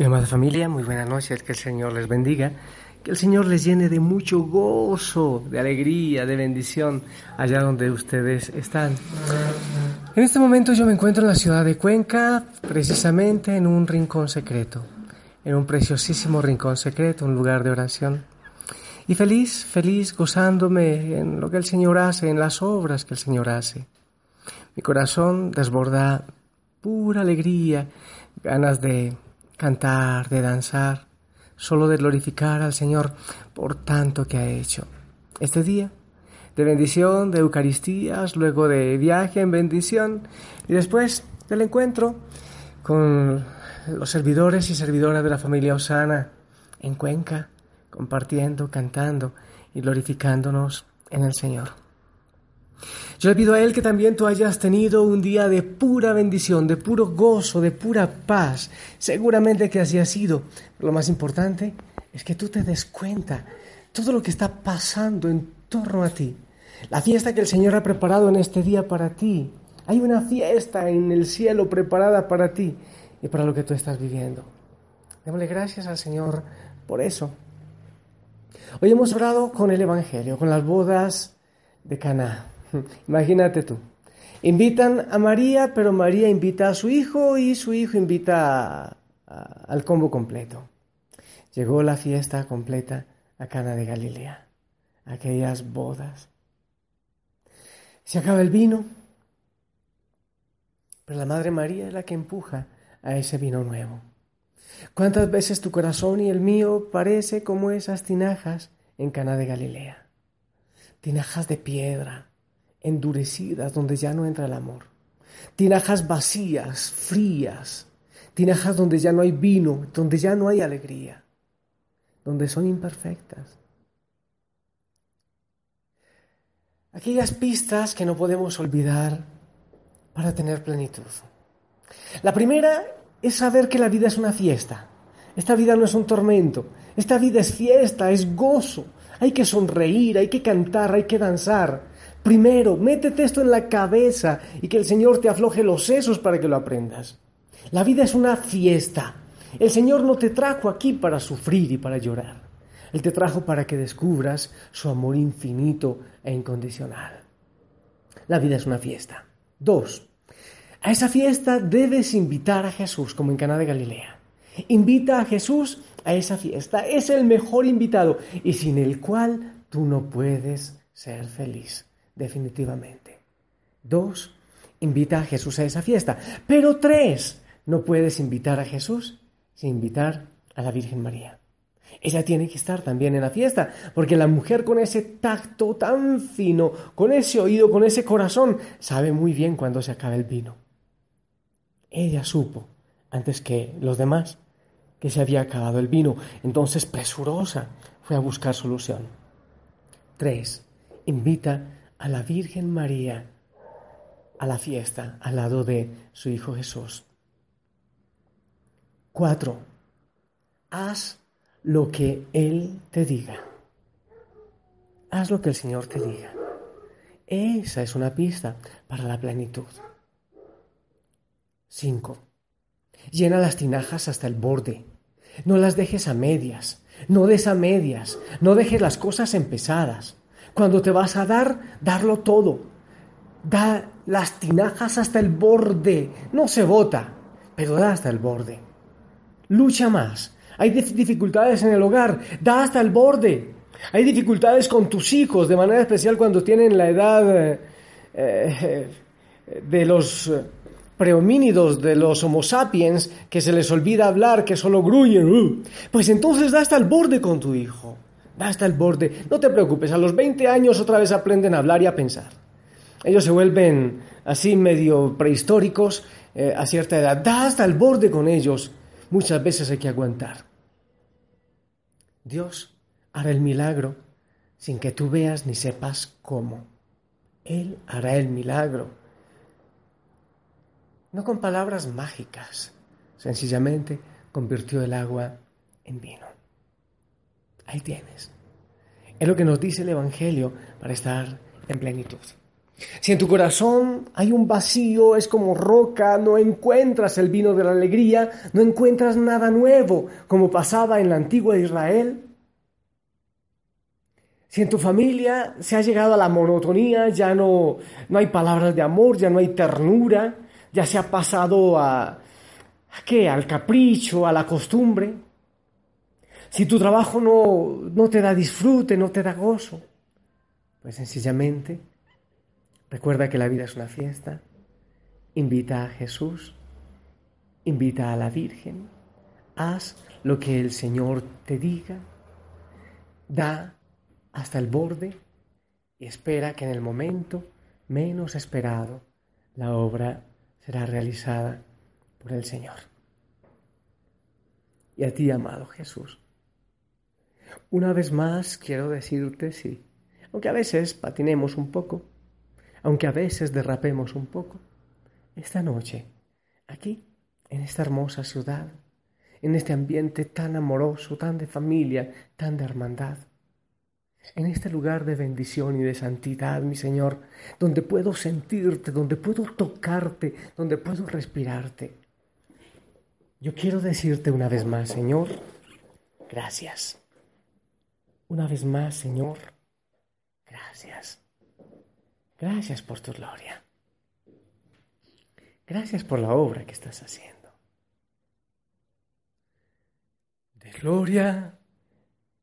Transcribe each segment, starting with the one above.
Mi amada familia, muy buenas noches, que el Señor les bendiga, que el Señor les llene de mucho gozo, de alegría, de bendición allá donde ustedes están. En este momento yo me encuentro en la ciudad de Cuenca, precisamente en un rincón secreto, en un preciosísimo rincón secreto, un lugar de oración. Y feliz, feliz, gozándome en lo que el Señor hace, en las obras que el Señor hace. Mi corazón desborda pura alegría, ganas de cantar, de danzar, solo de glorificar al Señor por tanto que ha hecho. Este día de bendición, de Eucaristías, luego de viaje en bendición y después del encuentro con los servidores y servidoras de la familia Osana en Cuenca, compartiendo, cantando y glorificándonos en el Señor. Yo le pido a Él que también tú hayas tenido un día de pura bendición, de puro gozo, de pura paz. Seguramente que así ha sido. Pero lo más importante es que tú te des cuenta todo lo que está pasando en torno a ti. La fiesta que el Señor ha preparado en este día para ti. Hay una fiesta en el cielo preparada para ti y para lo que tú estás viviendo. Démosle gracias al Señor por eso. Hoy hemos orado con el Evangelio, con las bodas de Caná. Imagínate tú. Invitan a María, pero María invita a su hijo y su hijo invita al combo completo. Llegó la fiesta completa a Cana de Galilea, aquellas bodas. Se acaba el vino, pero la Madre María es la que empuja a ese vino nuevo. ¿Cuántas veces tu corazón y el mío parece como esas tinajas en Cana de Galilea? Tinajas de piedra, endurecidas donde ya no entra el amor. Tinajas vacías, frías. Tinajas donde ya no hay vino, donde ya no hay alegría, donde son imperfectas. Aquellas pistas que no podemos olvidar para tener plenitud. La primera es saber que la vida es una fiesta. Esta vida no es un tormento. Esta vida es fiesta, es gozo. Hay que sonreír, hay que cantar, hay que danzar. Primero, métete esto en la cabeza y que el Señor te afloje los sesos para que lo aprendas. La vida es una fiesta. El Señor no te trajo aquí para sufrir y para llorar. Él te trajo para que descubras su amor infinito e incondicional. La vida es una fiesta. Dos, a esa fiesta debes invitar a Jesús, como en Caná de Galilea. Invita a Jesús a esa fiesta. Es el mejor invitado y sin el cual tú no puedes ser feliz definitivamente. Dos, invita a Jesús a esa fiesta. Pero tres, no puedes invitar a Jesús sin invitar a la Virgen María. Ella tiene que estar también en la fiesta, porque la mujer con ese tacto tan fino, con ese oído, con ese corazón, sabe muy bien cuando se acaba el vino. Ella supo, antes que los demás, que se había acabado el vino, entonces presurosa fue a buscar solución. Tres, invita a la Virgen María a la fiesta al lado de su Hijo Jesús. Cuatro, haz lo que Él te diga. Haz lo que el Señor te diga. Esa es una pista para la plenitud. Cinco, llena las tinajas hasta el borde. No las dejes a medias. No des a medias. No dejes las cosas empezadas. Cuando te vas a dar, darlo todo. Da las tinajas hasta el borde. No se bota, pero da hasta el borde. Lucha más. Hay dificultades en el hogar. Da hasta el borde. Hay dificultades con tus hijos, de manera especial cuando tienen la edad eh, de los prehomínidos, de los homo sapiens, que se les olvida hablar, que solo gruñen. Pues entonces da hasta el borde con tu hijo hasta el borde. No te preocupes, a los 20 años otra vez aprenden a hablar y a pensar. Ellos se vuelven así medio prehistóricos eh, a cierta edad. Da hasta el borde con ellos. muchas veces hay que aguantar. Dios hará el milagro sin que tú veas ni sepas cómo. Él hará el milagro. No con palabras mágicas, sencillamente convirtió el agua en vino. Ahí tienes. Es lo que nos dice el Evangelio para estar en plenitud. Si en tu corazón hay un vacío, es como roca, no encuentras el vino de la alegría, no encuentras nada nuevo, como pasaba en la antigua Israel. Si en tu familia se ha llegado a la monotonía, ya no, no hay palabras de amor, ya no hay ternura, ya se ha pasado a, ¿a qué? Al capricho, a la costumbre. Si tu trabajo no, no te da disfrute, no te da gozo, pues sencillamente Recuerda que la vida es una fiesta. Invita a Jesús, invita a la Virgen, haz lo que el Señor te diga, da hasta el borde y espera que en el momento menos esperado la obra será realizada por el Señor. Y a ti, amado Jesús, una vez más quiero decirte sí, aunque a veces patinemos un poco, aunque a veces derrapemos un poco, esta noche, aquí, en esta hermosa ciudad, en este ambiente tan amoroso, tan de familia, tan de hermandad, en este lugar de bendición y de santidad, mi Señor, donde puedo sentirte, donde puedo tocarte, donde puedo respirarte. Yo quiero decirte una vez más, Señor, gracias. Una vez más, Señor, gracias. Gracias por tu gloria. Gracias por la obra que estás haciendo. De gloria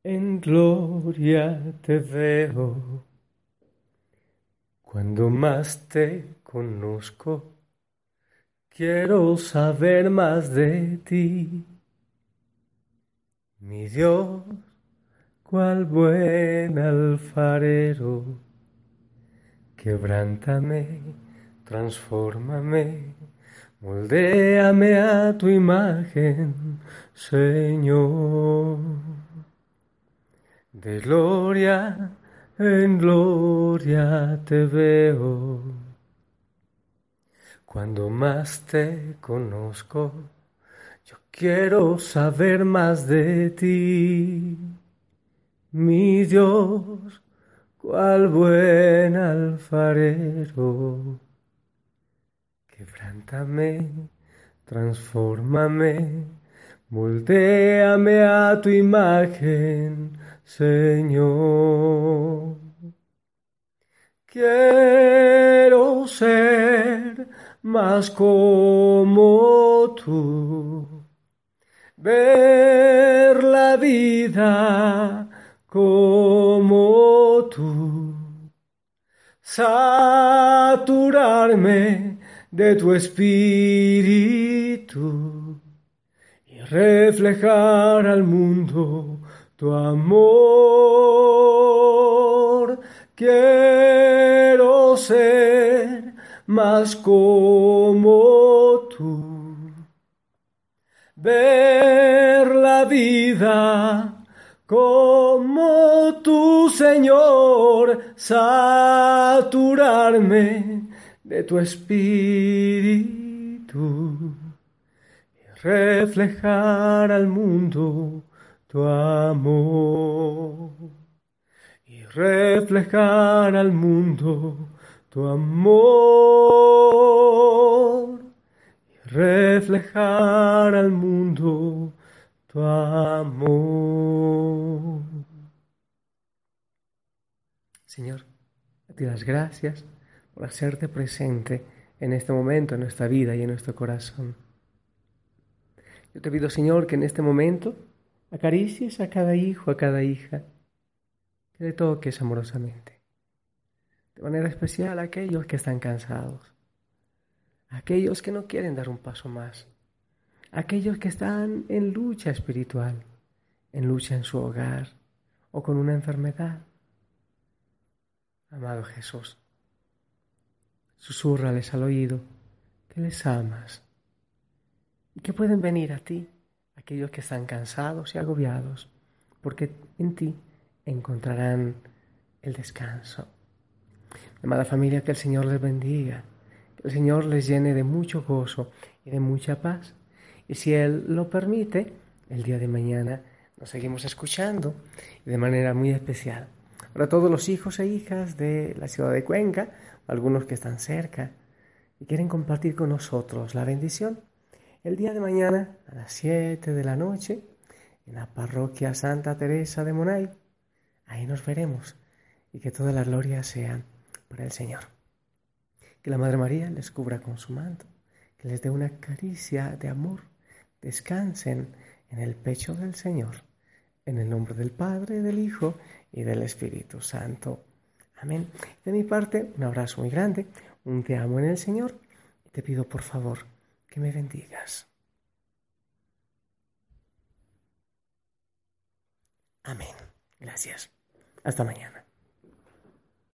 en gloria te veo. Cuando más te conozco, quiero saber más de ti. Mi Dios, cual buen alfarero Quebrántame, transfórmame, moldéame a tu imagen, Señor. De gloria en gloria te veo. Cuando más te conozco, yo quiero saber más de ti, mi Dios cual buen alfarero. Quebrántame, transfórmame, moldéame a tu imagen, Señor. Quiero ser más como tú, ver la vida como tú, saturarme de tu espíritu y reflejar al mundo tu amor. Quiero ser más como tú, ver la vida como tu Señor, saturarme de tu espíritu y reflejar al mundo tu amor. Y reflejar al mundo tu amor. Y reflejar al mundo amor. Señor, te das gracias por hacerte presente en este momento, en nuestra vida y en nuestro corazón. Yo te pido, Señor, que en este momento acaricies a cada hijo, a cada hija, que le toques amorosamente. De manera especial a aquellos que están cansados, a aquellos que no quieren dar un paso más, aquellos que están en lucha espiritual, en lucha en su hogar o con una enfermedad. Amado Jesús, susurrales al oído que les amas y que pueden venir a ti aquellos que están cansados y agobiados, porque en ti encontrarán el descanso. Amada familia, que el Señor les bendiga, que el Señor les llene de mucho gozo y de mucha paz. Y si Él lo permite, el día de mañana nos seguimos escuchando de manera muy especial. Para todos los hijos e hijas de la ciudad de Cuenca, algunos que están cerca y quieren compartir con nosotros la bendición, el día de mañana a las 7 de la noche en la parroquia Santa Teresa de Monay. Ahí nos veremos y que toda la gloria sea para el Señor. Que la Madre María les cubra con su manto, que les dé una caricia de amor. Descansen en el pecho del Señor. En el nombre del Padre, del Hijo y del Espíritu Santo. Amén. De mi parte, un abrazo muy grande, un te amo en el Señor y te pido por favor que me bendigas. Amén. Gracias. Hasta mañana.